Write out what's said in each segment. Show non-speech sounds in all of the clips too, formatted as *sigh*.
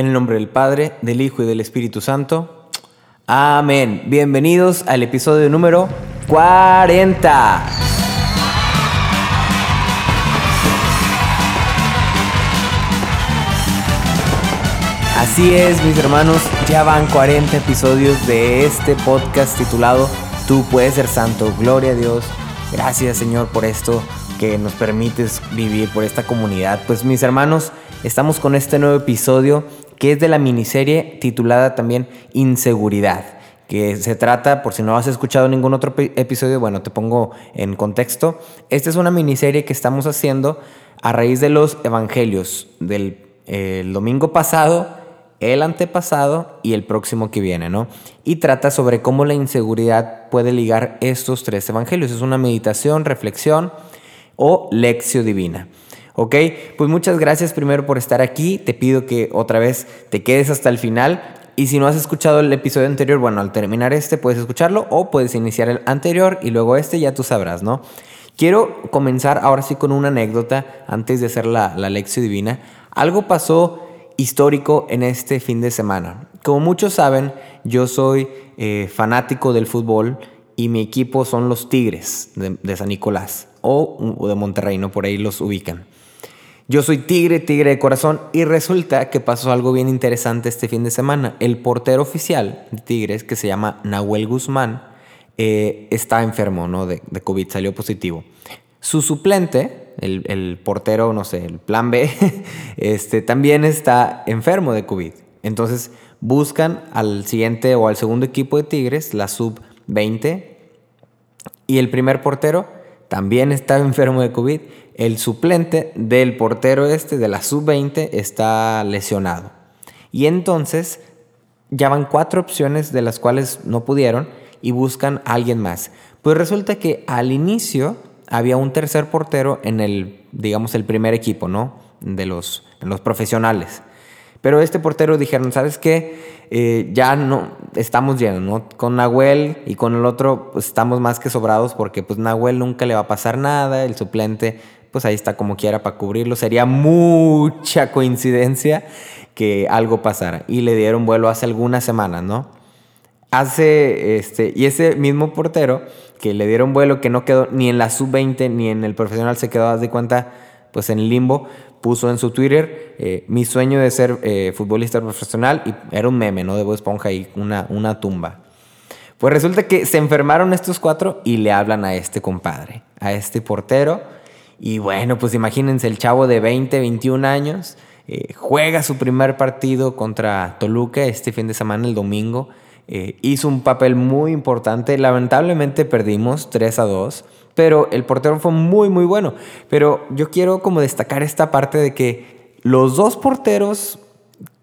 En el nombre del Padre, del Hijo y del Espíritu Santo. Amén. Bienvenidos al episodio número 40. Así es, mis hermanos, ya van 40 episodios de este podcast titulado Tú puedes ser santo. Gloria a Dios. Gracias, Señor, por esto que nos permites vivir, por esta comunidad. Pues, mis hermanos, estamos con este nuevo episodio que es de la miniserie titulada también Inseguridad que se trata, por si no has escuchado ningún otro episodio, bueno, te pongo en contexto. Esta es una miniserie que estamos haciendo a raíz de los evangelios del domingo pasado, el antepasado y el próximo que viene, ¿no? Y trata sobre cómo la inseguridad puede ligar estos tres evangelios. Es una meditación, reflexión o lección divina. ¿Ok? Pues muchas gracias primero por estar aquí. Te pido que otra vez te quedes hasta el final. Y si no has escuchado el episodio anterior, bueno, al terminar este puedes escucharlo o puedes iniciar el anterior y luego este ya tú sabrás, ¿no? Quiero comenzar ahora sí con una anécdota antes de hacer la, la lección divina. Algo pasó histórico en este fin de semana. Como muchos saben, yo soy eh, fanático del fútbol y mi equipo son los Tigres de, San Nicolás o, de Monterrey, ¿no? Por ahí los ubican. Yo soy tigre, tigre de corazón y resulta que pasó algo bien interesante este fin de semana. El portero oficial de Tigres, que se llama Nahuel Guzmán, eh, está enfermo ¿no? de, COVID, salió positivo. Su suplente, el, portero, no sé, el plan B, *laughs* este, también está enfermo de COVID. Entonces buscan al siguiente o al segundo equipo de Tigres, la sub-20, y el primer portero también *laughs* está enfermo de COVID el suplente del portero este de la sub-20 está lesionado. Y entonces ya van cuatro opciones de las cuales no pudieron y buscan a alguien más. Pues resulta que al inicio había un tercer portero en el, digamos, el primer equipo, ¿no? De los, profesionales. Pero este portero dijeron, ¿sabes qué? Eh, ya no estamos llenos, ¿no? Con Nahuel y con el otro pues, estamos más que sobrados porque pues Nahuel nunca le va a pasar nada, el suplente pues ahí está como quiera para cubrirlo. Sería mucha coincidencia que algo pasara. Y le dieron vuelo hace algunas semanas, ¿no? Hace, este, y ese mismo portero que le dieron vuelo que no quedó ni en la sub-20 ni en el profesional, se quedó, haz de cuenta, pues en limbo, puso en su Twitter eh, mi sueño de ser eh, futbolista profesional y era un meme, ¿no? De Bob Esponja y una, una tumba. Pues resulta que se enfermaron estos cuatro y le hablan a este compadre, a este portero y bueno, pues imagínense, el chavo de 20, 21 años eh, juega su primer partido contra Toluca este fin de semana, el domingo. Eh, hizo un papel muy importante. Lamentablemente perdimos 3 a 2, pero el portero fue muy, muy bueno. Pero yo quiero como destacar esta parte de que los dos porteros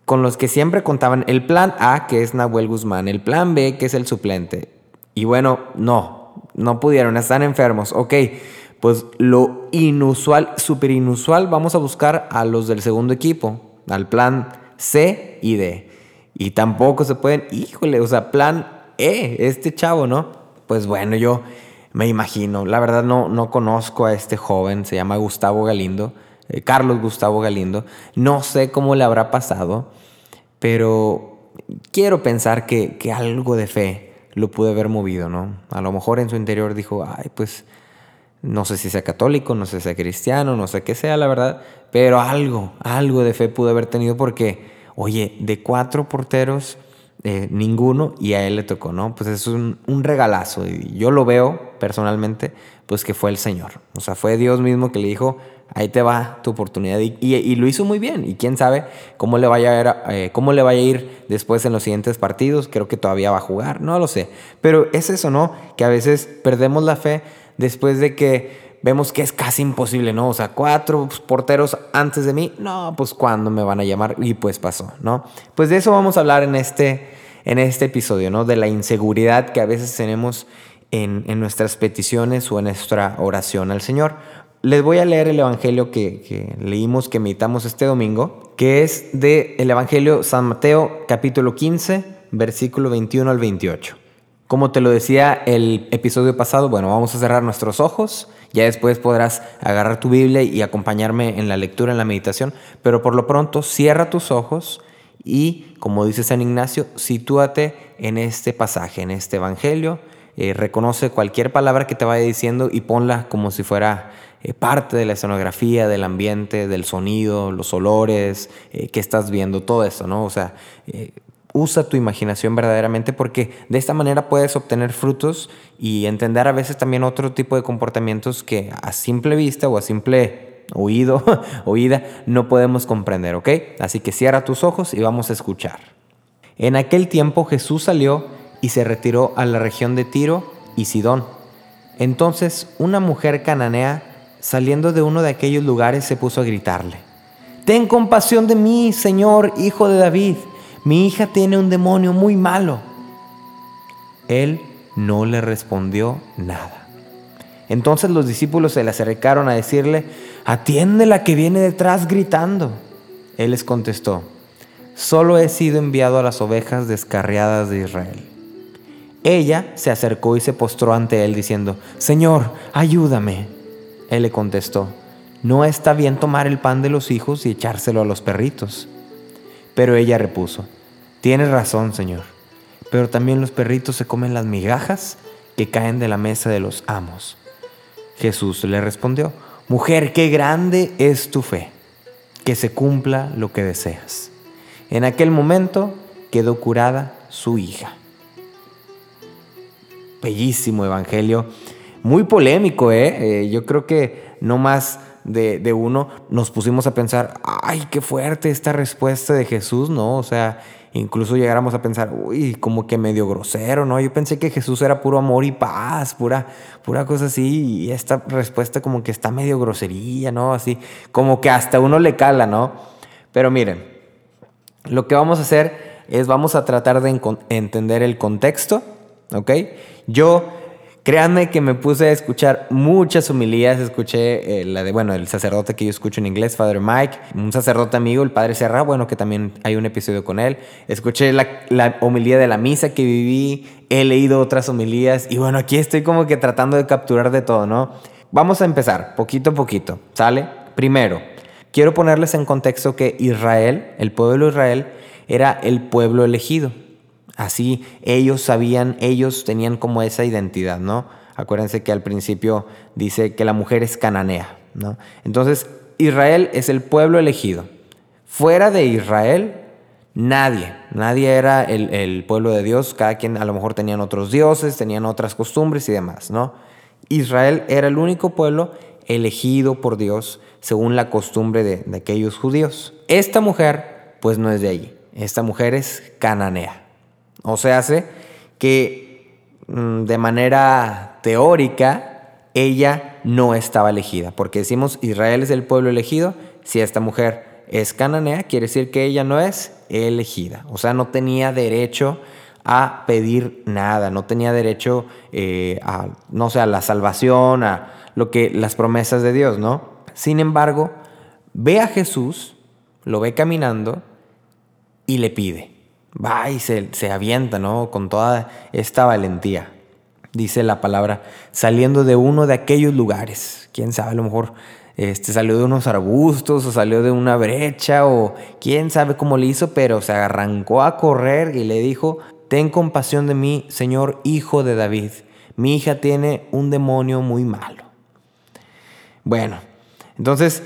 con los que siempre contaban, el plan A, que es Nahuel Guzmán, el plan B, que es el suplente. Y bueno, no, no pudieron, están enfermos. Ok, pues lo inusual, súper inusual, vamos a buscar a los del segundo equipo, al plan C y D. Y tampoco se pueden, híjole, o sea, plan E, este chavo, ¿no? Pues bueno, yo me imagino, la verdad no, no conozco a este joven, se llama Gustavo Galindo, eh, Carlos Gustavo Galindo, no sé cómo le habrá pasado, pero quiero pensar que, que algo de fe lo pude haber movido, ¿no? A lo mejor en su interior dijo, ay, pues no sé si sea católico, no sé si sea cristiano, no sé qué sea, la verdad. Pero algo, algo de fe pudo haber tenido porque, oye, de cuatro porteros, eh, ninguno y a él le tocó, ¿no? Pues es un, regalazo. Y yo lo veo personalmente, pues que fue el Señor. O sea, fue Dios mismo que le dijo, ahí te va tu oportunidad. Y, lo hizo muy bien. Y quién sabe cómo le, vaya eh, cómo le vaya a ir después en los siguientes partidos. Creo que todavía va a jugar, no lo sé. Pero es eso, ¿no? Que a veces perdemos la fe después de que vemos que es casi imposible, ¿no? O sea, cuatro porteros antes de mí, no, pues cuándo me van a llamar y pues pasó, ¿no? Pues de eso vamos a hablar en este, en este episodio, ¿no? De la inseguridad que a veces tenemos en, nuestras peticiones o en nuestra oración al Señor. Les voy a leer el Evangelio que, leímos, que meditamos este domingo, que es del el Evangelio San Mateo capítulo 15, versículo 21 al 28. Como te lo decía el episodio pasado, bueno, vamos a cerrar nuestros ojos, ya después podrás agarrar tu Biblia y acompañarme en la lectura, en la meditación, pero por lo pronto cierra tus ojos Y, como dice San Ignacio, sitúate en este pasaje, en este Evangelio, eh, reconoce cualquier palabra que te vaya diciendo y ponla como si fuera eh, parte de la escenografía, del ambiente, del sonido, los olores eh, que estás viendo, todo eso, ¿no? O sea, usa tu imaginación verdaderamente porque de esta manera puedes obtener frutos y entender a veces también otro tipo de comportamientos que a simple vista o a simple oído, *laughs* oída, no podemos comprender, ¿ok? Así que cierra tus ojos y vamos a escuchar. En aquel tiempo Jesús salió y se retiró a la región de Tiro y Sidón. Entonces una mujer cananea, saliendo de uno de aquellos lugares, se puso a gritarle, Ten compasión de mí, Señor, hijo de David, mi hija tiene un demonio muy malo. Él no le respondió nada. Entonces los discípulos se le acercaron a decirle, atiende la que viene detrás gritando. Él les contestó, solo he sido enviado a las ovejas descarriadas de Israel. Ella se acercó y se postró ante él diciendo, Señor, ayúdame. Él le contestó, no está bien tomar el pan de los hijos y echárselo a los perritos. Pero ella repuso, tienes razón, Señor, pero también los perritos se comen las migajas que caen de la mesa de los amos. Jesús le respondió, Mujer, qué grande es tu fe, que se cumpla lo que deseas. En aquel momento quedó curada su hija bellísimo evangelio, muy polémico, ¿eh? ¿eh? yo creo que no más de, de, uno nos pusimos a pensar, ay, qué fuerte esta respuesta de Jesús, ¿no? O sea, incluso llegáramos a pensar, uy, como que medio grosero, ¿no? Yo pensé que Jesús era puro amor y paz, pura, pura cosa así, y esta respuesta como que está medio grosería, ¿no? Así, como que hasta uno le cala, ¿no? Pero miren, lo que vamos a hacer es vamos a tratar de entender el contexto, ¿ok? Yo, créanme que me puse a escuchar muchas homilías, escuché eh, la de, bueno, el sacerdote que yo escucho en inglés, Father Mike, un sacerdote amigo, el Padre Serra, bueno, que también hay un episodio con él, escuché la, la homilía de la misa que viví, he leído otras homilías y bueno, aquí estoy como que tratando de capturar de todo, ¿no? Vamos a empezar, poquito a poquito, ¿sale? Primero, quiero ponerles en contexto que Israel, el pueblo de Israel, era el pueblo elegido. Así ellos sabían, ellos tenían como esa identidad, ¿no? Acuérdense que al principio dice que la mujer es cananea, ¿no? Entonces, Israel es el pueblo elegido. Fuera de Israel, nadie, nadie era el, pueblo de Dios, cada quien a lo mejor tenían otros dioses, tenían otras costumbres y demás, ¿no? Israel era el único pueblo elegido por Dios según la costumbre de, de aquellos judíos. Esta mujer, pues no es de allí, esta mujer es cananea. O sea, hace que mm, de manera teórica ella no estaba elegida, porque decimos Israel es el pueblo elegido, si esta mujer es cananea, quiere decir que ella no es elegida, o sea, no tenía derecho a pedir nada, no tenía derecho eh, a, no sé, a la salvación, a lo que las promesas de Dios, ¿no? Sin embargo, ve a Jesús, lo ve caminando y le pide va y se, avienta, ¿no? Con toda esta valentía. Dice la palabra, saliendo de uno de aquellos lugares. Quién sabe, a lo mejor este, salió de unos arbustos o salió de una brecha o quién sabe cómo le hizo, pero se arrancó a correr y le dijo, ten compasión de mí, Señor, hijo de David. Mi hija tiene un demonio muy malo. Bueno, entonces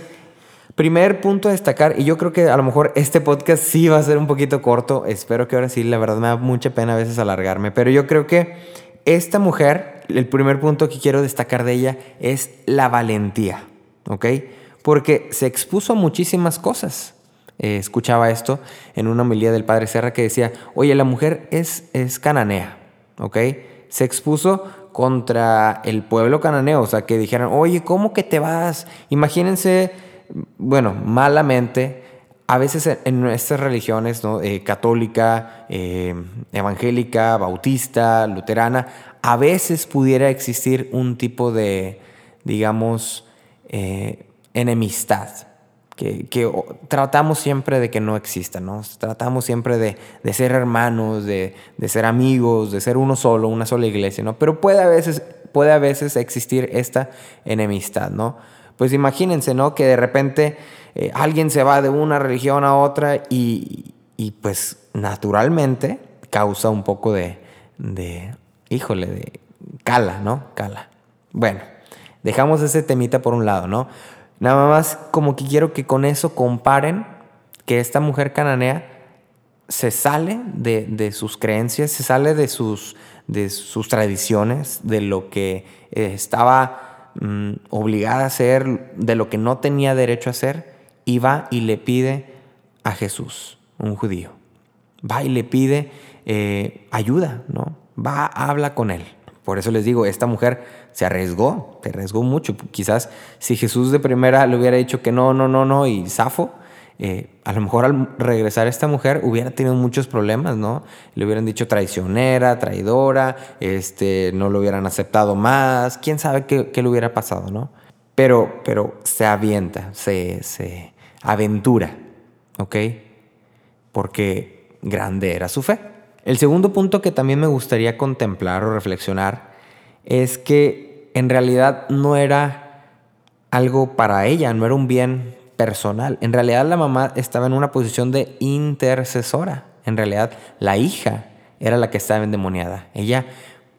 Primer punto a destacar, y yo creo que a lo mejor este podcast sí va a ser un poquito corto, espero que ahora sí, la verdad me da mucha pena a veces alargarme, pero yo creo que esta mujer, el primer punto que quiero destacar de ella es la valentía, ¿ok? Porque se expuso a muchísimas cosas. Eh, escuchaba esto en una homilía del padre Serra que decía, oye, la mujer es, es cananea, ¿ok? Se expuso contra el pueblo cananeo, o sea, que dijeran, oye, ¿cómo que te vas? Imagínense bueno, malamente, a veces en nuestras religiones, ¿no? Eh, católica, eh, evangélica, bautista, luterana, a veces pudiera existir un tipo de, digamos, eh, enemistad, que, tratamos siempre de que no exista, ¿no? Tratamos siempre de, ser hermanos, de, de, ser amigos, de ser uno solo, una sola iglesia, ¿no? Pero puede a veces, puede a veces existir esta enemistad, ¿no? Pues imagínense, ¿no? Que de repente eh, alguien se va de una religión a otra y, y pues naturalmente causa un poco de, de, híjole, de cala, ¿no? Cala. Bueno, dejamos ese temita por un lado, ¿no? Nada más como que quiero que con eso comparen que esta mujer cananea se sale de, sus creencias, se sale de sus, de sus tradiciones, de lo que eh, estaba mm, obligada a hacer, de lo que no tenía derecho a hacer, y va y le pide a Jesús, un judío. Va y le pide eh, ayuda, ¿no? Va, habla con él. Por eso les digo, esta mujer se arriesgó, se arriesgó mucho. Quizás si Jesús de primera le hubiera dicho que no, no, no, no, y zafo, eh, a lo mejor al regresar esta mujer hubiera tenido muchos problemas, ¿no? Le hubieran dicho traicionera, traidora, este, no lo hubieran aceptado más, quién sabe qué, qué le hubiera pasado, ¿no? Pero, pero se avienta, se, se aventura, ¿ok? Porque grande era su fe. El segundo punto que también me gustaría contemplar o reflexionar es que en realidad no era algo para ella, no era un bien personal. En realidad la mamá estaba en una posición de intercesora. En realidad la hija era la que estaba endemoniada. Ella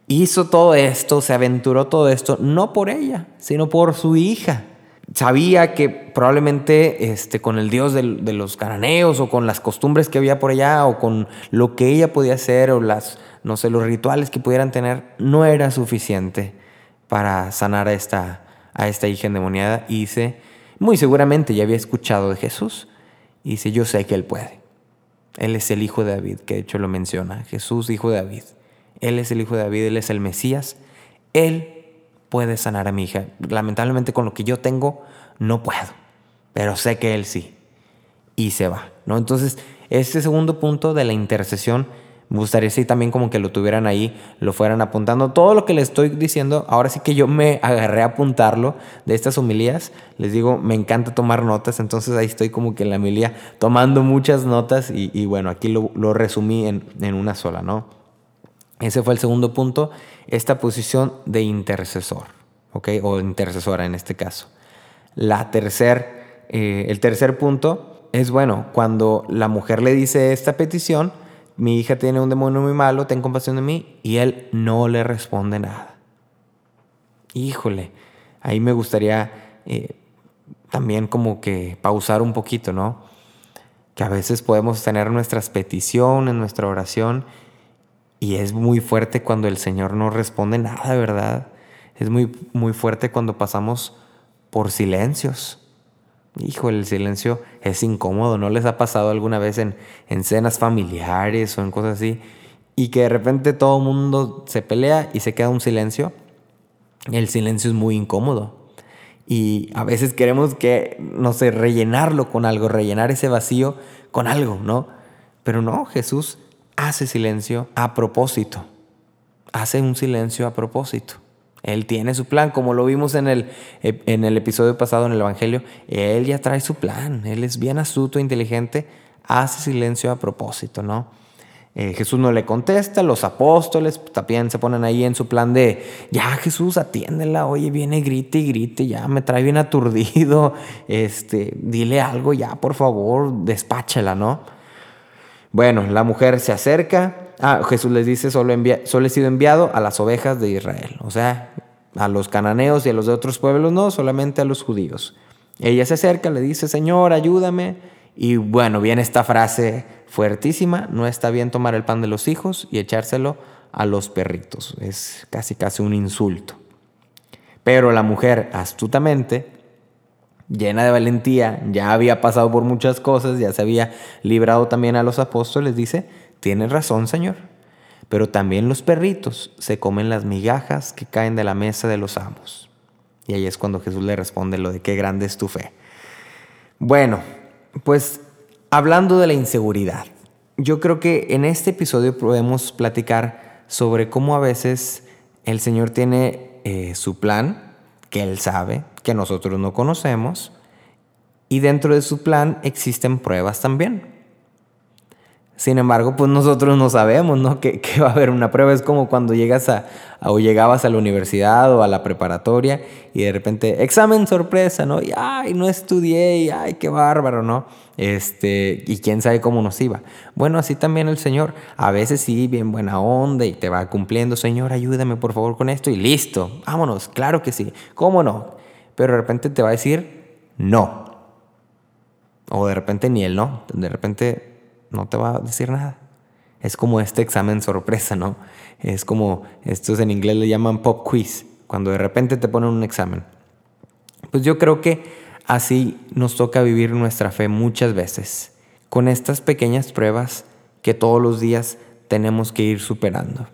hizo todo esto, se aventuró todo esto, no por ella, sino por su hija. Sabía que probablemente este, con el dios de, los cananeos o con las costumbres que había por allá o con lo que ella podía hacer o las, no sé, los rituales que pudieran tener, no era suficiente para sanar a esta, a esta hija endemoniada y se muy seguramente ya había escuchado de Jesús y dice, yo sé que Él puede. Él es el hijo de David, que de hecho lo menciona, Jesús hijo de David. Él es el hijo de David, Él es el Mesías. Él puede sanar a mi hija. Lamentablemente con lo que yo tengo no puedo, pero sé que Él sí. Y se va. ¿no? Entonces, este segundo punto de la intercesión me gustaría si también como que lo tuvieran ahí, lo fueran apuntando. Todo lo que les estoy diciendo, ahora sí que yo me agarré a apuntarlo de estas homilías. Les digo, me encanta tomar notas, entonces ahí estoy como que en la homilía tomando muchas notas y, bueno, aquí lo, resumí en, en, una sola, ¿no? Ese fue el segundo punto, esta posición de intercesor, ¿ok? O intercesora en este caso. La tercer, eh, el tercer punto es, bueno, cuando la mujer le dice esta petición, mi hija tiene un demonio muy malo, ten compasión de mí, y él no le responde nada. Híjole, ahí me gustaría eh, también como que pausar un poquito, ¿no? Que a veces podemos tener nuestras peticiones, nuestra oración, y es muy fuerte cuando el Señor no responde nada, ¿verdad? Es muy, muy fuerte cuando pasamos por silencios Hijo, el silencio es incómodo. ¿No les ha pasado alguna vez en, en cenas familiares o en cosas así? Y que de repente todo el mundo se pelea y se queda un silencio. El silencio es muy incómodo. Y a veces queremos que, no sé, rellenarlo con algo, rellenar ese vacío con algo, ¿no? Pero no, Jesús hace silencio a propósito. Hace un silencio a propósito. Él tiene su plan, como lo vimos en el, en el episodio pasado en el Evangelio. Él ya trae su plan. Él es bien astuto, inteligente, hace silencio a propósito, ¿no? Eh, Jesús no le contesta, los apóstoles también se ponen ahí en su plan de, ya Jesús, atiéndela, oye, viene, grite y grite, ya me trae bien aturdido, *laughs* este, dile algo ya, por favor, despáchala, ¿no? Bueno, la mujer se acerca, Ah, Jesús les dice, solo, solo he sido enviado a las ovejas de Israel. O sea, a los cananeos y a los de otros pueblos no, solamente a los judíos. Ella se acerca, le dice, Señor, ayúdame. Y bueno, viene esta frase fuertísima, no está bien tomar el pan de los hijos y echárselo a los perritos. Es casi casi un insulto. Pero la mujer astutamente, llena de valentía, ya había pasado por muchas cosas, ya se había librado también a los apóstoles, dice, Tienes razón, Señor. Pero también los perritos se comen las migajas que caen de la mesa de los amos. Y ahí es cuando Jesús le responde lo de qué grande es tu fe. Bueno, pues hablando de la inseguridad, yo creo que en este episodio podemos platicar sobre cómo a veces el Señor tiene eh, su plan, que Él sabe, que nosotros no conocemos, y dentro de su plan existen pruebas también. Sin embargo, pues nosotros no sabemos, ¿no? Que, va a haber una prueba. Es como cuando llegas a, o llegabas a la universidad o a la preparatoria y de repente, examen sorpresa, ¿no? Y ay, no estudié, y ay, qué bárbaro, ¿no? Este, y quién sabe cómo nos iba. Bueno, así también el Señor, a veces sí, bien buena onda y te va cumpliendo, Señor, ayúdame por favor con esto y listo, vámonos, claro que sí, ¿cómo no? Pero de repente te va a decir no. O de repente ni el no, de repente no te va a decir nada. Es como este examen sorpresa, ¿no? Es como, estos en inglés le llaman pop quiz, cuando de repente te ponen un examen. Pues yo creo que así nos toca vivir nuestra fe muchas veces, con estas pequeñas pruebas que todos los días tenemos que ir superando.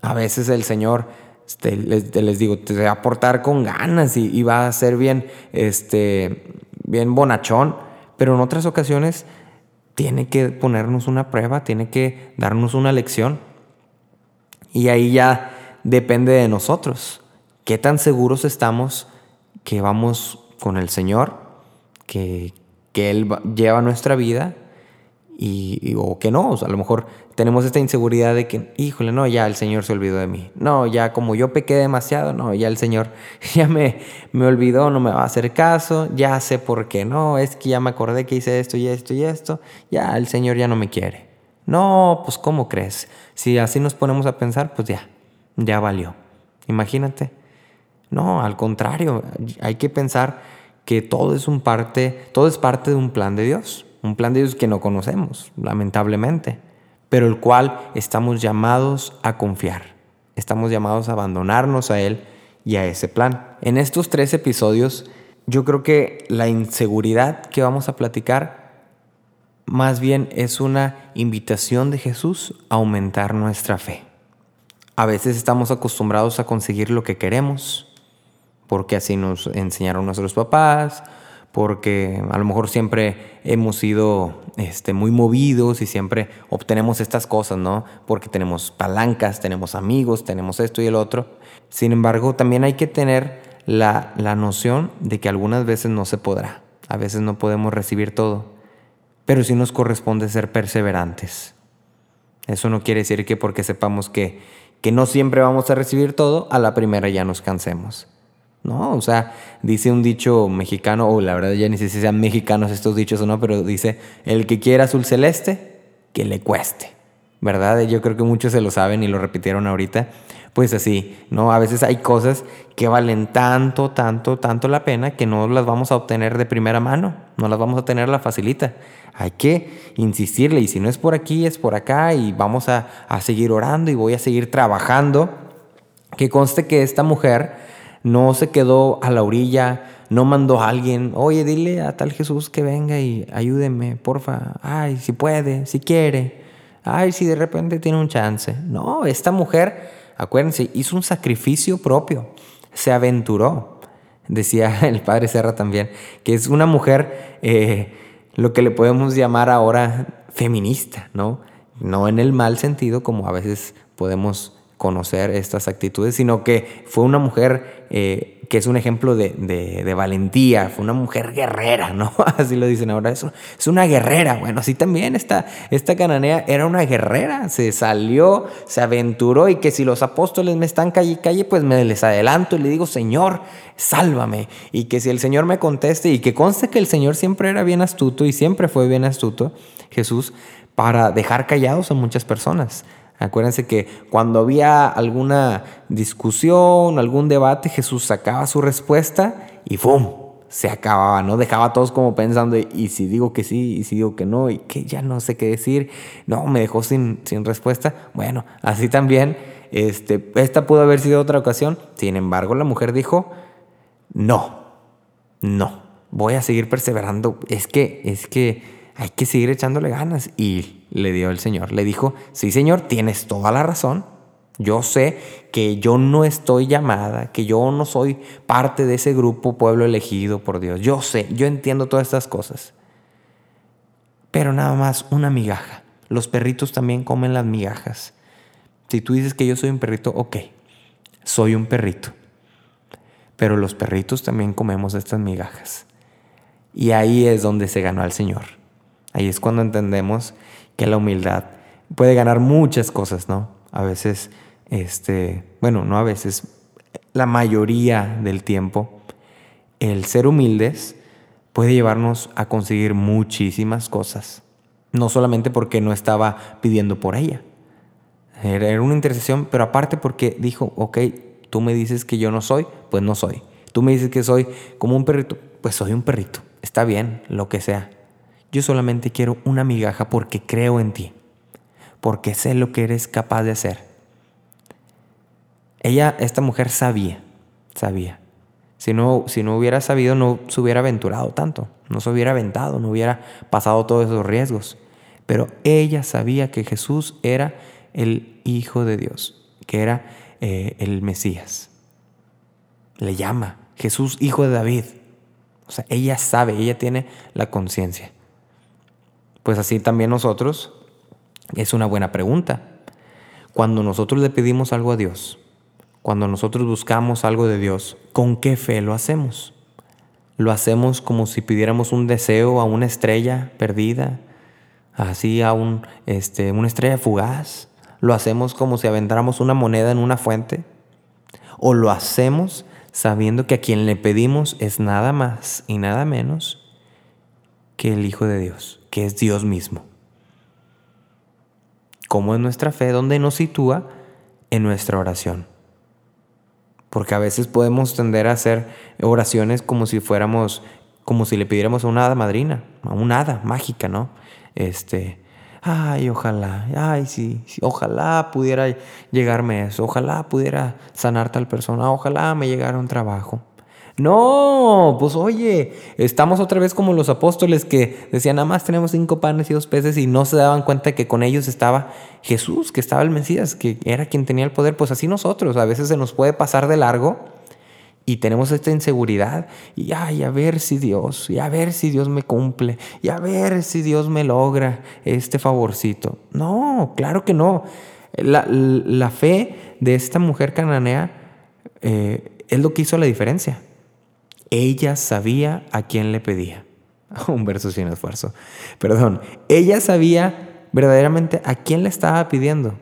A veces el Señor, este, les, digo, te va a portar con ganas y, y, va a ser bien, este, bien bonachón, pero en otras ocasiones tiene que ponernos una prueba, tiene que darnos una lección. Y ahí ya depende de nosotros. ¿Qué tan seguros estamos que vamos con el Señor? Que, que Él lleva nuestra vida y, o que no, a lo mejor tenemos esta inseguridad de que, híjole, no, ya el Señor se olvidó de mí. No, ya como yo pequé demasiado, no, ya el Señor *laughs* ya me, me olvidó, no me va a hacer caso, ya sé por qué no, es que ya me acordé que hice esto y esto y esto, ya el Señor ya no me quiere. No, pues ¿cómo crees? Si así nos ponemos a pensar, pues ya, ya valió. Imagínate. No, al contrario, hay que pensar que todo es un parte, todo es parte de un plan de Dios un plan de Dios que no conocemos, lamentablemente, pero el cual estamos llamados a confiar. Estamos llamados a abandonarnos a Él y a ese plan. En estos tres episodios, yo creo que la inseguridad que vamos a platicar más bien es una invitación de Jesús a aumentar nuestra fe. A veces estamos acostumbrados a conseguir lo que queremos, porque así nos enseñaron nuestros papás, porque a lo mejor siempre hemos sido este, muy movidos y siempre obtenemos estas cosas, ¿no? Porque tenemos palancas, tenemos amigos, tenemos esto y el otro. Sin embargo, también hay que tener la, noción de que algunas veces no se podrá, a veces no podemos recibir todo, pero sí nos corresponde ser perseverantes. Eso no quiere decir que porque sepamos que no siempre vamos a recibir todo, a la primera ya nos cansemos. ¿No? O sea, dice un dicho mexicano, o la verdad ya ni sé si sean mexicanos estos dichos o no, pero dice, el que quiera azul celeste, que le cueste, ¿verdad? Yo creo que muchos se lo saben y lo repitieron ahorita. Pues así, ¿no? A veces hay cosas que valen tanto, tanto, tanto la pena que no las vamos a obtener de primera mano, no las vamos a tener la facilita. Hay que insistirle y si no es por aquí, es por acá y vamos a, a seguir orando y voy a seguir trabajando. Que conste que esta mujer no se quedó a la orilla, no mandó a alguien, oye, dile a tal Jesús que venga y ayúdeme, porfa, ay, si puede, si quiere, ay, si de repente tiene un chance. No, esta mujer, acuérdense, hizo un sacrificio propio, se aventuró. Decía *laughs* el padre Serra también, que es una mujer, eh, lo que le podemos llamar ahora feminista, ¿no? No en el mal sentido como a veces podemos conocer estas actitudes, sino que fue una mujer eh, que es un ejemplo de, valentía, fue una mujer guerrera, ¿no? *laughs* Así lo dicen ahora, es, es una guerrera. Bueno, así también esta, esta cananea era una guerrera, se salió, se aventuró y que si los apóstoles me están calle calle, pues me les adelanto y le digo, Señor, sálvame. Y que si el Señor me conteste y que conste que el Señor siempre era bien astuto y siempre fue bien astuto, Jesús, para dejar callados a muchas personas. Acuérdense que cuando había alguna discusión, algún debate, Jesús sacaba su respuesta y ¡fum! Se acababa, ¿no? Dejaba a todos como pensando, y si digo que sí, y si digo que no, y que ya no sé qué decir, no, me dejó sin, sin respuesta. Bueno, así también, este, esta pudo haber sido otra ocasión. Sin embargo, la mujer dijo, no, no, voy a seguir perseverando. Es que, es que hay que seguir echándole ganas. Y le dio el Señor. Le dijo, sí Señor, tienes toda la razón. Yo sé que yo no estoy llamada, que yo no soy parte de ese grupo pueblo elegido por Dios. Yo sé, yo entiendo todas estas cosas. Pero nada más una migaja. Los perritos también comen las migajas. Si tú dices que yo soy un perrito, ok, soy un perrito. Pero los perritos también comemos estas migajas. Y ahí es donde se ganó al Señor. Ahí es cuando entendemos que la humildad puede ganar muchas cosas, ¿no? A veces, este, bueno, no a veces, la mayoría del tiempo, el ser humildes puede llevarnos a conseguir muchísimas cosas. No solamente porque no estaba pidiendo por ella. Era una intercesión, pero aparte porque dijo, ok, tú me dices que yo no soy, pues no soy. Tú me dices que soy como un perrito, pues soy un perrito. Está bien, lo que sea. Yo solamente quiero una migaja porque creo en ti, porque sé lo que eres capaz de hacer. Ella, esta mujer sabía, sabía. Si no, si no hubiera sabido, no se hubiera aventurado tanto, no se hubiera aventado, no hubiera pasado todos esos riesgos. Pero ella sabía que Jesús era el Hijo de Dios, que era eh, el Mesías. Le llama Jesús, Hijo de David. O sea, ella sabe, ella tiene la conciencia. Pues así también nosotros, es una buena pregunta. Cuando nosotros le pedimos algo a Dios, cuando nosotros buscamos algo de Dios, ¿con qué fe lo hacemos? ¿Lo hacemos como si pidiéramos un deseo a una estrella perdida? Así a un, este, una estrella fugaz. ¿Lo hacemos como si aventáramos una moneda en una fuente? ¿O lo hacemos sabiendo que a quien le pedimos es nada más y nada menos que el Hijo de Dios, que es Dios mismo? ¿Cómo es nuestra fe? ¿Dónde nos sitúa en nuestra oración? Porque a veces podemos tender a hacer oraciones como si fuéramos, como si le pidiéramos a una hada madrina, a una hada mágica, ¿no? Este, ay, ojalá, ay, sí, ojalá pudiera llegarme eso, ojalá pudiera sanar tal persona, ojalá me llegara un trabajo. No, pues oye, estamos otra vez como los apóstoles que decían, nada más tenemos cinco panes y dos peces y no se daban cuenta que con ellos estaba Jesús, que estaba el Mesías, que era quien tenía el poder. Pues así nosotros, a veces se nos puede pasar de largo y tenemos esta inseguridad y ay, a ver si Dios, y a ver si Dios me cumple, y a ver si Dios me logra este favorcito. No, claro que no. La, fe de esta mujer cananea eh, es lo que hizo la diferencia. Ella sabía a quién le pedía. *laughs* Un verso sin esfuerzo. Perdón. Ella sabía verdaderamente a quién le estaba pidiendo.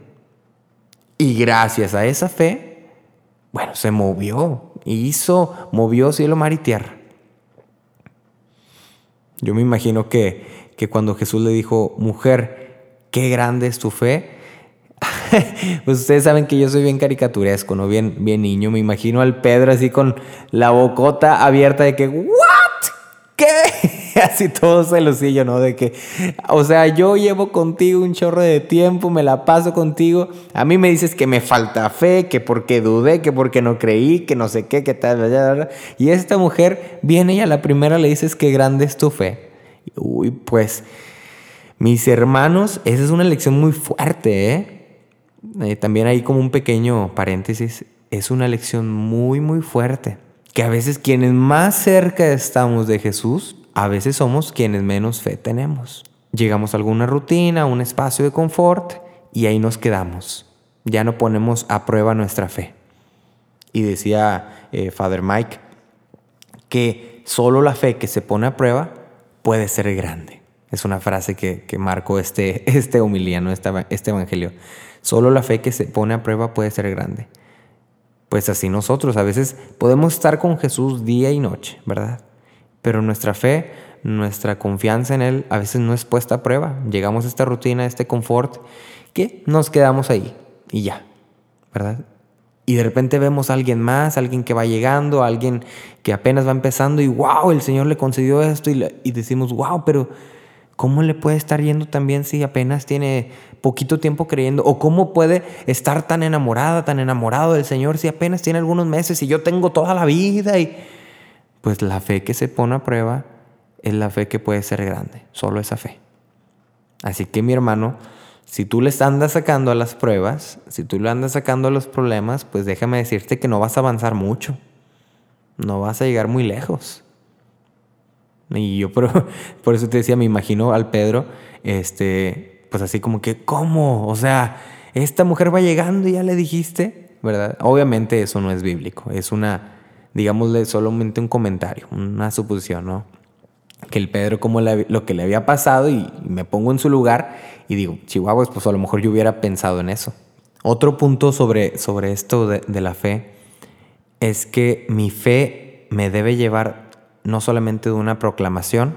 Y gracias a esa fe, bueno, se movió. Hizo, movió cielo, mar y tierra. Yo me imagino que, que cuando Jesús le dijo, mujer, qué grande es tu fe, *laughs* pues ustedes saben que yo soy bien caricaturesco, ¿no? Bien, bien niño. Me imagino al Pedro así con la bocota abierta de que, ¿what? ¿Qué? *laughs* Así todo celosillo, ¿no? De que, o sea, yo llevo contigo un chorro de tiempo, me la paso contigo. A mí me dices que me falta fe, que porque dudé, que porque no creí, que no sé qué, que tal, Y esta mujer viene y a la primera le dices que grande es tu fe. Uy, pues, mis hermanos, esa es una lección muy fuerte, ¿eh? Eh, también hay como un pequeño paréntesis, es una lección muy, muy fuerte, que a veces quienes más cerca estamos de Jesús, a veces somos quienes menos fe tenemos. Llegamos a alguna rutina, a un espacio de confort y ahí nos quedamos. Ya no ponemos a prueba nuestra fe. Y decía eh, Father Mike que solo la fe que se pone a prueba puede ser grande. Es una frase que, que marcó este, *laughs* este humiliano, este, este evangelio. Solo la fe que se pone a prueba puede ser grande. Pues así nosotros a veces podemos estar con Jesús día y noche, ¿verdad? Pero nuestra fe, nuestra confianza en Él a veces no es puesta a prueba. Llegamos a esta rutina, a este confort, que nos quedamos ahí y ya, ¿verdad? Y de repente vemos a alguien más, alguien que va llegando, alguien que apenas va empezando y wow, el Señor le concedió esto y, y decimos, wow, pero ¿cómo le puede estar yendo tan bien si apenas tiene poquito tiempo creyendo? ¿O cómo puede estar tan enamorada, tan enamorado del Señor si apenas tiene algunos meses y yo tengo toda la vida? Y pues la fe que se pone a prueba es la fe que puede ser grande, solo esa fe. Así que mi hermano, si tú le andas sacando a las pruebas, si tú le andas sacando a los problemas, pues déjame decirte que no vas a avanzar mucho, no vas a llegar muy lejos. Y yo por, *laughs* por eso te decía, me imagino al Pedro, este, pues así como que, ¿cómo? O sea, esta mujer va llegando y ya le dijiste, ¿verdad? Obviamente eso no es bíblico, es una, digámosle, solamente un comentario, una suposición, ¿no? que el Pedro como lo que le había pasado y me pongo en su lugar y digo, Chihuahua, pues a lo mejor yo hubiera pensado en eso. Otro punto sobre, sobre esto de, de la fe es que mi fe me debe llevar no solamente de una proclamación,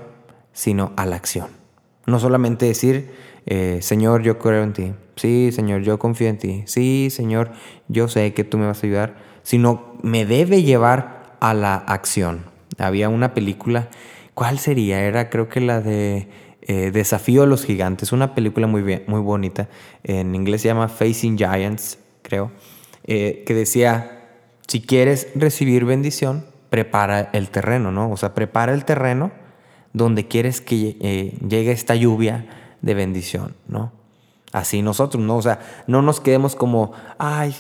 sino a la acción. No solamente decir, eh, Señor, yo creo en ti. Sí, Señor, yo confío en ti. Sí, Señor, yo sé que tú me vas a ayudar. Sino me debe llevar a la acción. Había una película, ¿cuál sería? Era creo que la de eh, Desafío a los Gigantes, una película muy, bien, muy bonita. En inglés se llama Facing Giants, creo. Eh, que decía, si quieres recibir bendición, prepara el terreno, ¿no? O sea, prepara el terreno donde quieres que llegue esta lluvia de bendición, ¿no? Así nosotros, ¿no? O sea, no nos quedemos como, ay,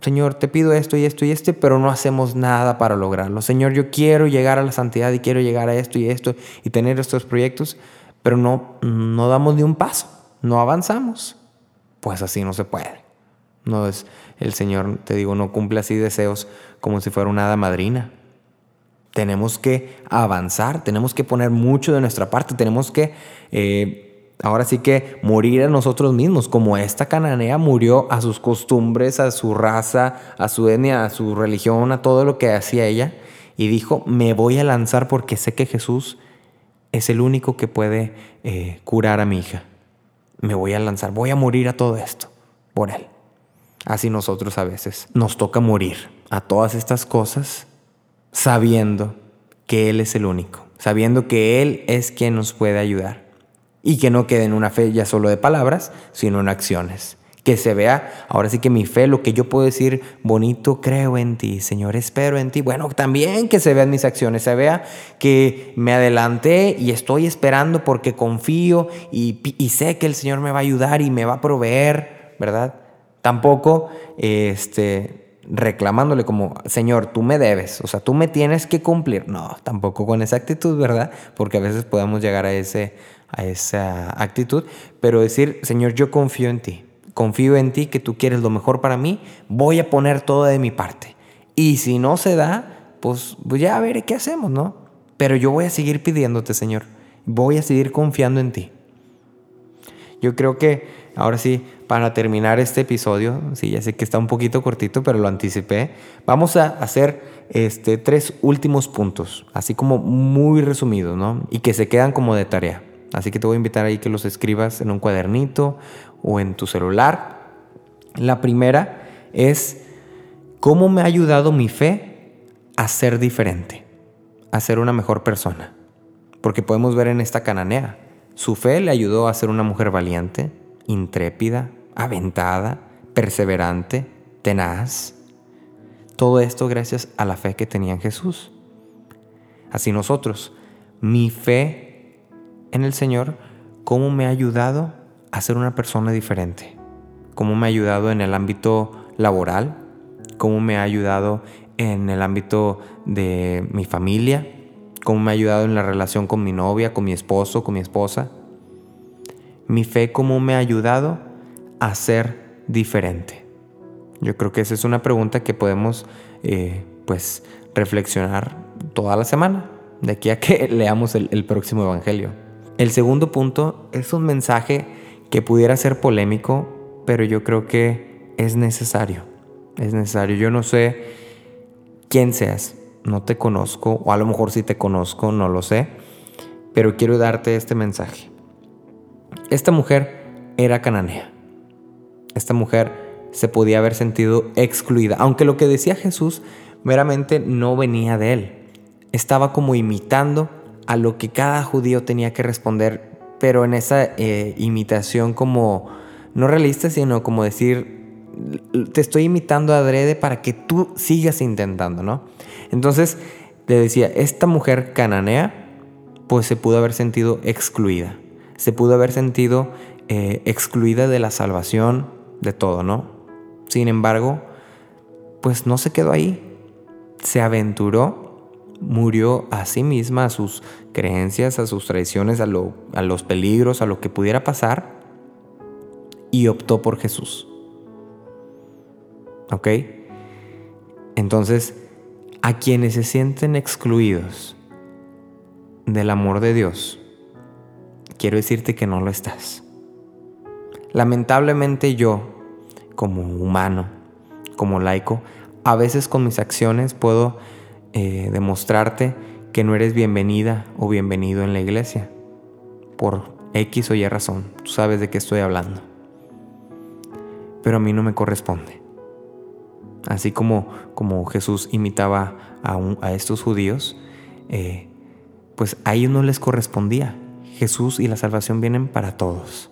Señor, te pido esto y esto y este, pero no hacemos nada para lograrlo. Señor, yo quiero llegar a la santidad y quiero llegar a esto y esto y tener estos proyectos, pero no, no damos ni un paso, no avanzamos. Pues así no se puede. No es el Señor, te digo, no cumple así deseos como si fuera una hada madrina. Tenemos que avanzar, tenemos que poner mucho de nuestra parte, tenemos que, eh, ahora sí que morir a nosotros mismos, como esta cananea murió a sus costumbres, a su raza, a su etnia, a su religión, a todo lo que hacía ella, y dijo, me voy a lanzar porque sé que Jesús es el único que puede eh, curar a mi hija. Me voy a lanzar, voy a morir a todo esto por él. Así nosotros a veces nos toca morir a todas estas cosas sabiendo que Él es el único, sabiendo que Él es quien nos puede ayudar y que no quede en una fe ya solo de palabras, sino en acciones. Que se vea, ahora sí que mi fe, lo que yo puedo decir, bonito, creo en ti, Señor, espero en ti. Bueno, también que se vean mis acciones, se vea que me adelanté y estoy esperando porque confío y, sé que el Señor me va a ayudar y me va a proveer, ¿verdad? Tampoco, este, reclamándole como, Señor, tú me debes, o sea, tú me tienes que cumplir. No, tampoco con esa actitud, ¿verdad? Porque a veces podemos llegar a, ese, a esa actitud, pero decir, Señor, yo confío en ti, confío en ti que tú quieres lo mejor para mí, voy a poner todo de mi parte. Y si no se da, pues, pues ya veré qué hacemos, ¿no? Pero yo voy a seguir pidiéndote, Señor, voy a seguir confiando en ti. Yo creo que ahora sí, para terminar este episodio, sí, ya sé que está un poquito cortito, pero lo anticipé, vamos a hacer este, tres últimos puntos, así como muy resumidos, ¿no? Y que se quedan como de tarea. Así que te voy a invitar ahí que los escribas en un cuadernito o en tu celular. La primera es, ¿cómo me ha ayudado mi fe a ser diferente? A ser una mejor persona. Porque podemos ver en esta cananea, su fe le ayudó a ser una mujer valiente, intrépida, aventada, perseverante, tenaz. Todo esto gracias a la fe que tenía en Jesús. Así nosotros, mi fe en el Señor, cómo me ha ayudado a ser una persona diferente, cómo me ha ayudado en el ámbito laboral, cómo me ha ayudado en el ámbito de mi familia, cómo me ha ayudado en la relación con mi novia, con mi esposo, con mi esposa. Mi fe, cómo me ha ayudado a ser diferente. Yo creo que esa es una pregunta que podemos eh, pues reflexionar toda la semana, de aquí a que *laughs* leamos el, el próximo Evangelio. El segundo punto es un mensaje que pudiera ser polémico, pero yo creo que es necesario. Es necesario. Yo no sé quién seas, no te conozco, o a lo mejor sí te conozco, no lo sé, pero quiero darte este mensaje. Esta mujer era cananea. Esta mujer se podía haber sentido excluida, aunque lo que decía Jesús meramente no venía de él. Estaba como imitando a lo que cada judío tenía que responder, pero en esa eh, imitación como no realista, sino como decir, te estoy imitando adrede para que tú sigas intentando, ¿no? Entonces, le decía, esta mujer cananea, pues se pudo haber sentido excluida, se pudo haber sentido eh, excluida de la salvación, de todo, ¿no? Sin embargo, pues no se quedó ahí, se aventuró, murió a sí misma, a sus creencias, a sus tradiciones, a, a los peligros, a lo que pudiera pasar, y optó por Jesús. ¿Ok? Entonces, a quienes se sienten excluidos, del amor de Dios, quiero decirte que no lo estás. Lamentablemente yo, como humano, como laico, a veces con mis acciones puedo eh, demostrarte que no eres bienvenida o bienvenido en la iglesia. Por X o Y razón. Tú sabes de qué estoy hablando. Pero a mí no me corresponde. Así como, como Jesús imitaba a, a estos judíos, eh, pues a ellos no les correspondía. Jesús y la salvación vienen para todos.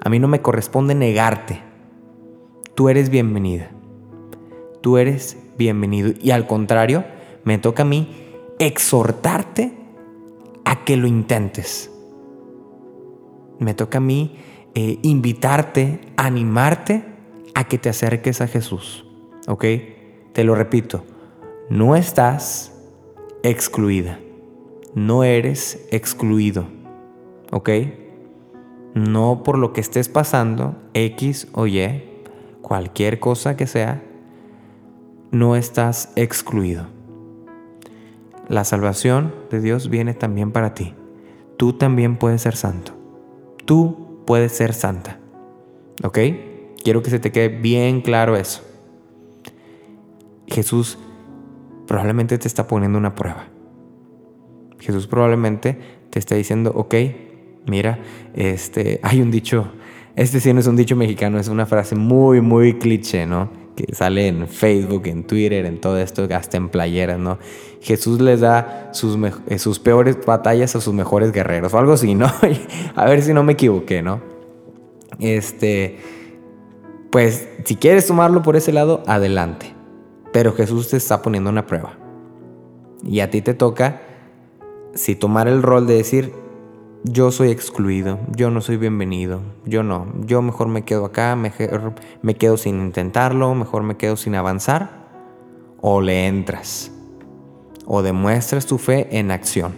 A mí no me corresponde negarte. Tú eres bienvenida. Tú eres bienvenido. Y al contrario, me toca a mí exhortarte a que lo intentes. Me toca a mí eh, invitarte, animarte a que te acerques a Jesús. ¿Ok? Te lo repito, no estás excluida. No eres excluido. ¿Ok? No por lo que estés pasando, X o Y, cualquier cosa que sea, no estás excluido. La salvación de Dios viene también para ti. Tú también puedes ser santo. Tú puedes ser santa. ¿Ok? Quiero que se te quede bien claro eso. Jesús probablemente te está poniendo una prueba. Jesús probablemente te está diciendo, ok, mira, este, hay un dicho, este sí no es un dicho mexicano, es una frase muy, muy cliché, ¿no? Que sale en Facebook, en Twitter, en todo esto, hasta en playeras, ¿no? Jesús les da sus, eh, sus peores batallas a sus mejores guerreros, o algo así, ¿no? *laughs* a ver si no me equivoqué, ¿no? Este, pues si quieres tomarlo por ese lado, adelante. Pero Jesús te está poniendo una prueba. Y a ti te toca, si tomar el rol de decir, yo soy excluido, yo no soy bienvenido, yo no, yo mejor me quedo acá, mejor me quedo sin intentarlo, mejor me quedo sin avanzar, o le entras, o demuestras tu fe en acción.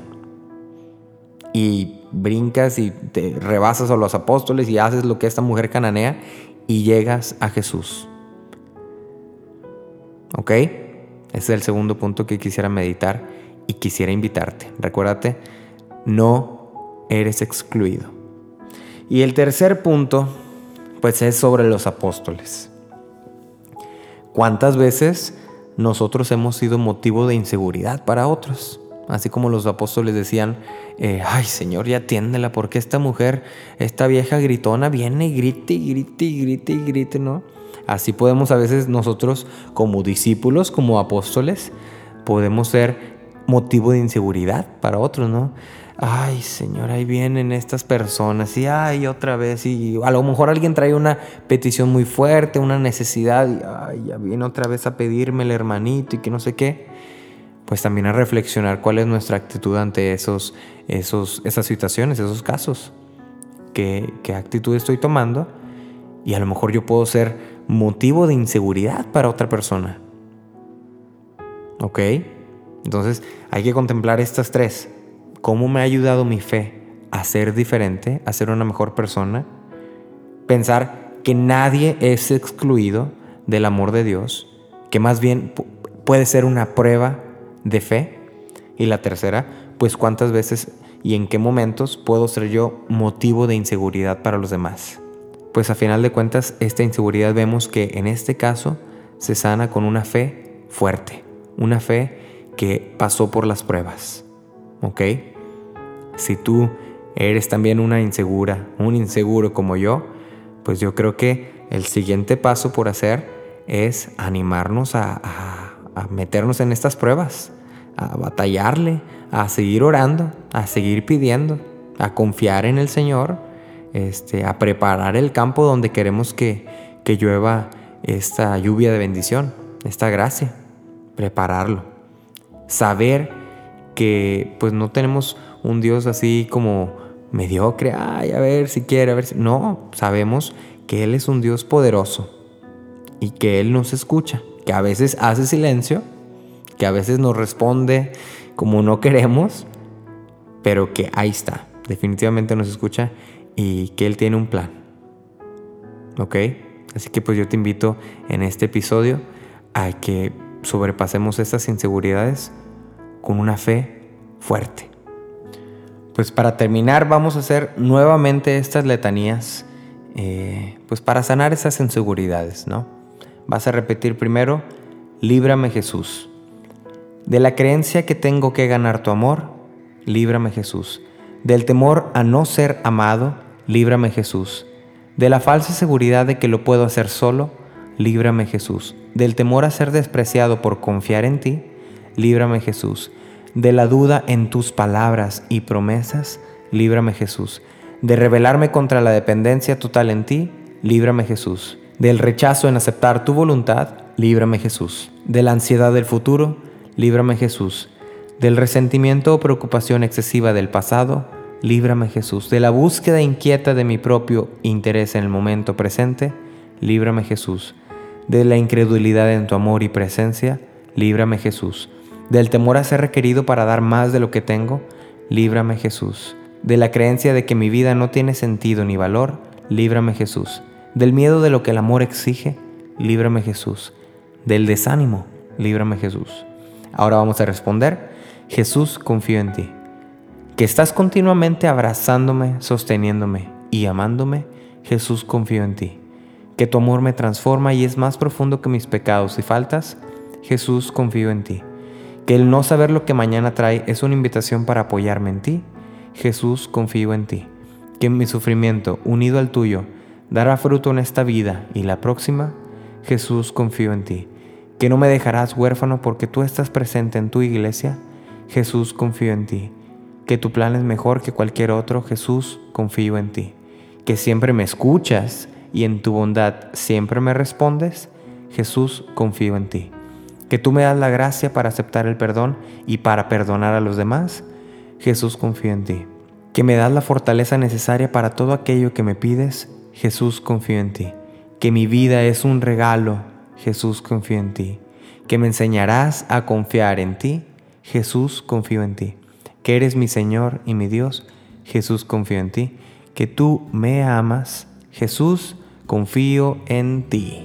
Y brincas y te rebasas a los apóstoles y haces lo que esta mujer cananea y llegas a Jesús. ¿Ok? Ese es el segundo punto que quisiera meditar y quisiera invitarte. Recuérdate, no eres excluido. Y el tercer punto, pues es sobre los apóstoles. ¿Cuántas veces nosotros hemos sido motivo de inseguridad para otros? Así como los apóstoles decían, eh, ay Señor, ya atiéndela, porque esta mujer, esta vieja gritona, viene y grite y grite y grite y grite, ¿no? Así podemos a veces nosotros como discípulos, como apóstoles, podemos ser motivo de inseguridad para otros, ¿no? Ay, Señor, ahí vienen estas personas y ay, otra vez y a lo mejor alguien trae una petición muy fuerte, una necesidad y ay, ya viene otra vez a pedirme el hermanito y que no sé qué. Pues también a reflexionar cuál es nuestra actitud ante esos, esos, esas situaciones, esos casos. ¿Qué, qué actitud estoy tomando? Y a lo mejor yo puedo ser motivo de inseguridad para otra persona. ¿Ok? Entonces hay que contemplar estas tres. ¿Cómo me ha ayudado mi fe a ser diferente, a ser una mejor persona? Pensar que nadie es excluido del amor de Dios, que más bien puede ser una prueba de fe. Y la tercera, pues cuántas veces y en qué momentos puedo ser yo motivo de inseguridad para los demás pues a final de cuentas esta inseguridad vemos que en este caso se sana con una fe fuerte, una fe que pasó por las pruebas. ¿Ok? Si tú eres también una insegura, un inseguro como yo, pues yo creo que el siguiente paso por hacer es animarnos a, a meternos en estas pruebas, a batallarle, a seguir orando, a seguir pidiendo, a confiar en el Señor este, a preparar el campo donde queremos que, que llueva esta lluvia de bendición, esta gracia, prepararlo. Saber que pues no tenemos un Dios así como mediocre, ay, a ver si quiere, a ver si... No, sabemos que Él es un Dios poderoso y que Él nos escucha, que a veces hace silencio, que a veces nos responde como no queremos, pero que ahí está, definitivamente nos escucha y que Él tiene un plan. ¿Ok? Así que pues yo te invito en este episodio a que sobrepasemos estas inseguridades con una fe fuerte. pues para terminar vamos a hacer nuevamente estas letanías, eh, pues para sanar esas inseguridades, ¿no? Vas a repetir primero, líbrame Jesús. De la creencia que tengo que ganar tu amor, líbrame Jesús. Del temor a no ser amado, líbrame Jesús. De la falsa seguridad de que lo puedo hacer solo, líbrame Jesús. Del temor a ser despreciado por confiar en ti, líbrame Jesús. De la duda en tus palabras y promesas, líbrame Jesús. De rebelarme contra la dependencia total en ti, líbrame Jesús. Del rechazo en aceptar tu voluntad, líbrame Jesús. De la ansiedad del futuro, líbrame Jesús. Del resentimiento o preocupación excesiva del pasado, líbrame Jesús. De la búsqueda inquieta de mi propio interés en el momento presente, líbrame Jesús. De la incredulidad en tu amor y presencia, líbrame Jesús. Del temor a ser requerido para dar más de lo que tengo, líbrame Jesús. De la creencia de que mi vida no tiene sentido ni valor, líbrame Jesús. Del miedo de lo que el amor exige, líbrame Jesús. Del desánimo, líbrame Jesús. Ahora vamos a responder, Jesús, confío en ti que estás continuamente abrazándome, sosteniéndome y amándome, Jesús confío en ti. Que tu amor me transforma y es más profundo que mis pecados y faltas, Jesús confío en ti. Que el no saber lo que mañana trae es una invitación para apoyarme en ti, Jesús confío en ti. Que mi sufrimiento, unido al tuyo, dará fruto en esta vida y la próxima, Jesús confío en ti. Que no me dejarás huérfano porque tú estás presente en tu iglesia, Jesús confío en ti que tu plan es mejor que cualquier otro, Jesús, confío en ti. Que siempre me escuchas y en tu bondad siempre me respondes, Jesús, confío en ti. Que tú me das la gracia para aceptar el perdón y para perdonar a los demás, Jesús, confío en ti. Que me das la fortaleza necesaria para todo aquello que me pides, Jesús, confío en ti. Que mi vida es un regalo, Jesús, confío en ti. Que me enseñarás a confiar en ti, Jesús, confío en ti que eres mi Señor y mi Dios. Jesús, confío en ti. Que tú me amas. Jesús, confío en ti.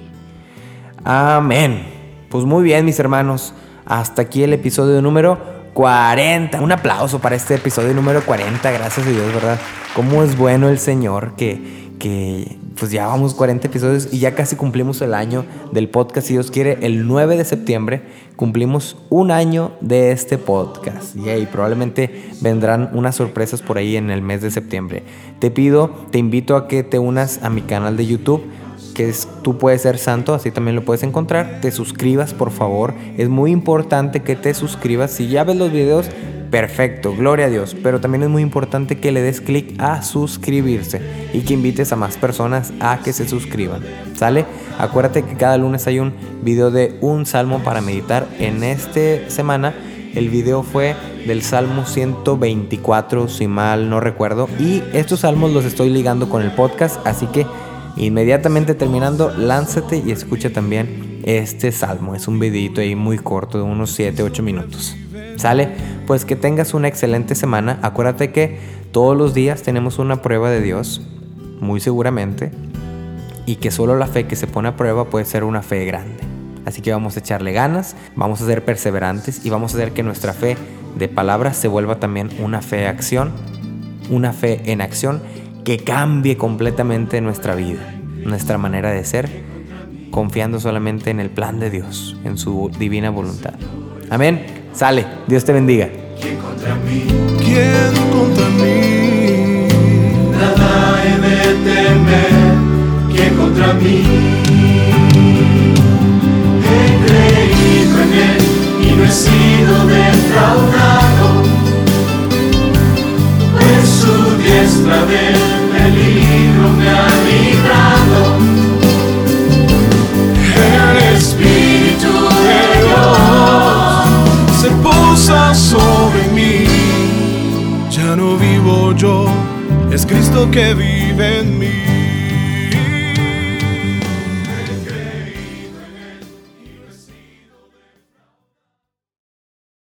Amén. Pues muy bien, mis hermanos. Hasta aquí el episodio número 40. Un aplauso para este episodio número 40. Gracias a Dios, ¿verdad? Cómo es bueno el Señor que, que pues ya vamos 40 episodios y ya casi cumplimos el año del podcast. Si Dios quiere, el 9 de septiembre cumplimos un año de este podcast. Y probablemente vendrán unas sorpresas por ahí en el mes de septiembre. Te pido, te invito a que te unas a mi canal de YouTube que es Tú puedes ser santo, así también lo puedes encontrar. Te suscribas, por favor. Es muy importante que te suscribas. Si ya ves los videos, Perfecto, gloria a Dios. Pero también es muy importante que le des clic a suscribirse y que invites a más personas a que se suscriban. ¿Sale? Acuérdate que cada lunes hay un video de un salmo para meditar. En esta semana el video fue del Salmo 124, si mal no recuerdo. Y estos salmos los estoy ligando con el podcast, así que inmediatamente terminando, lánzate y escucha también este salmo. Es un videito ahí muy corto, de unos 7-8 minutos. ¿Sale? Pues que tengas una excelente semana. Acuérdate que todos los días tenemos una prueba de Dios, muy seguramente, y que solo la fe que se pone a prueba puede ser una fe grande. Así que vamos a echarle ganas, vamos a ser perseverantes y vamos a hacer que nuestra fe de palabras se vuelva también una fe acción, una fe en acción que cambie completamente nuestra vida, nuestra manera de ser, confiando solamente en el plan de Dios, en su divina voluntad. Amén. Sale, Dios te bendiga. ¿Quién contra mí? ¿Quién contra mí? Nada he de temer. ¿Quién contra mí? He creído en él y no he sido defraudado. Diestra del peligro me ha librado. sobre mí. Ya no vivo yo, es Cristo que vive en mí.